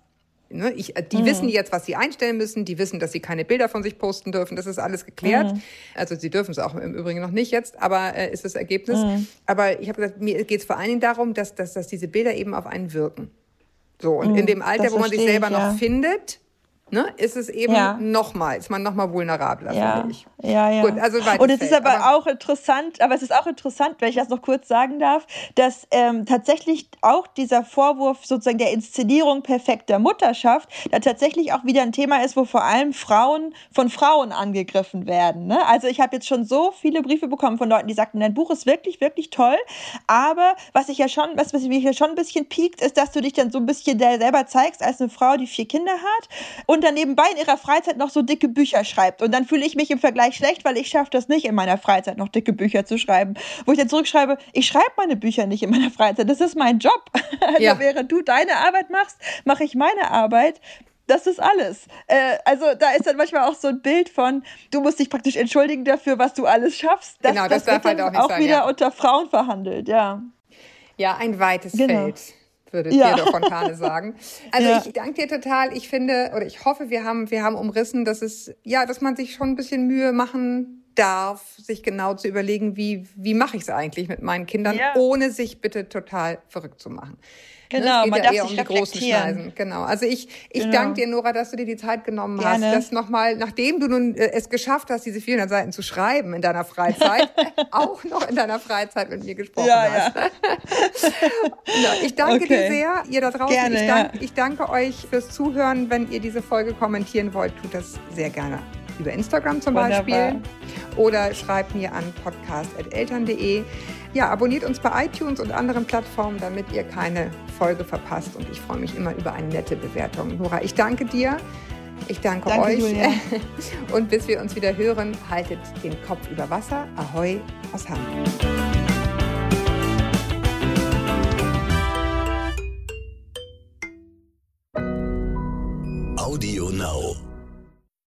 Ne, ich, die mhm. wissen jetzt, was sie einstellen müssen. Die wissen, dass sie keine Bilder von sich posten dürfen. Das ist alles geklärt. Mhm. Also sie dürfen es auch im Übrigen noch nicht jetzt, aber äh, ist das Ergebnis. Mhm. Aber ich habe gesagt, mir geht es vor allen Dingen darum, dass, dass, dass diese Bilder eben auf einen wirken. So, und in mhm. dem Alter, wo man sich selber ja. noch findet, ne, ist es eben ja. nochmal, ist man nochmal vulnerabler, ja. finde ich. Ja, ja. Gut, also Und es ist aber, aber, auch interessant, aber es ist auch interessant, wenn ich das noch kurz sagen darf, dass ähm, tatsächlich auch dieser Vorwurf sozusagen der Inszenierung perfekter Mutterschaft da tatsächlich auch wieder ein Thema ist, wo vor allem Frauen von Frauen angegriffen werden. Ne? Also ich habe jetzt schon so viele Briefe bekommen von Leuten, die sagten, dein Buch ist wirklich, wirklich toll, aber was ich ja schon, was, was mich hier schon ein bisschen piekt, ist, dass du dich dann so ein bisschen selber zeigst als eine Frau, die vier Kinder hat und dann nebenbei in ihrer Freizeit noch so dicke Bücher schreibt. Und dann fühle ich mich im Vergleich schlecht, weil ich schaffe das nicht in meiner Freizeit noch dicke Bücher zu schreiben. Wo ich dann zurückschreibe, ich schreibe meine Bücher nicht in meiner Freizeit. Das ist mein Job. Also ja. während du deine Arbeit machst, mache ich meine Arbeit das ist alles. Äh, also da ist dann manchmal auch so ein Bild von, du musst dich praktisch entschuldigen dafür, was du alles schaffst. Das, genau, das, das darf halt auch nicht auch sein, wieder ja. unter Frauen verhandelt, ja. Ja, ein weites genau. Feld würde ja. Theodor Fontane sagen. Also ja. ich danke dir total. Ich finde oder ich hoffe, wir haben wir haben umrissen, dass es ja, dass man sich schon ein bisschen Mühe machen darf, sich genau zu überlegen, wie, wie mache ich es eigentlich mit meinen Kindern, Ja. ohne sich bitte total verrückt zu machen. Ne, Genau, es geht man ja darf eher um sich die großen. Schneisen. Genau. Also ich, ich Genau. danke dir, Nora, dass du dir die Zeit genommen Gerne. hast, das nochmal, nachdem du nun äh, es geschafft hast, diese 400 Seiten zu schreiben in deiner Freizeit, auch noch in deiner Freizeit mit mir gesprochen Ja, hast. Ja, ich danke dir Okay. sehr, ihr da draußen. Gerne, ich, dank, ja. ich danke euch fürs Zuhören. Wenn ihr diese Folge kommentieren wollt, tut das sehr gerne über Instagram zum Wunderbar. Beispiel. Oder schreibt mir an podcast.eltern.de. Ja, abonniert uns bei iTunes und anderen Plattformen, damit ihr keine Folge verpasst. Und ich freue mich immer über eine nette Bewertung. Nora, ich danke dir. Ich danke, Danke, euch. Julia. Und bis wir uns wieder hören, haltet den Kopf über Wasser. Ahoi aus Hamburg. Audio Now.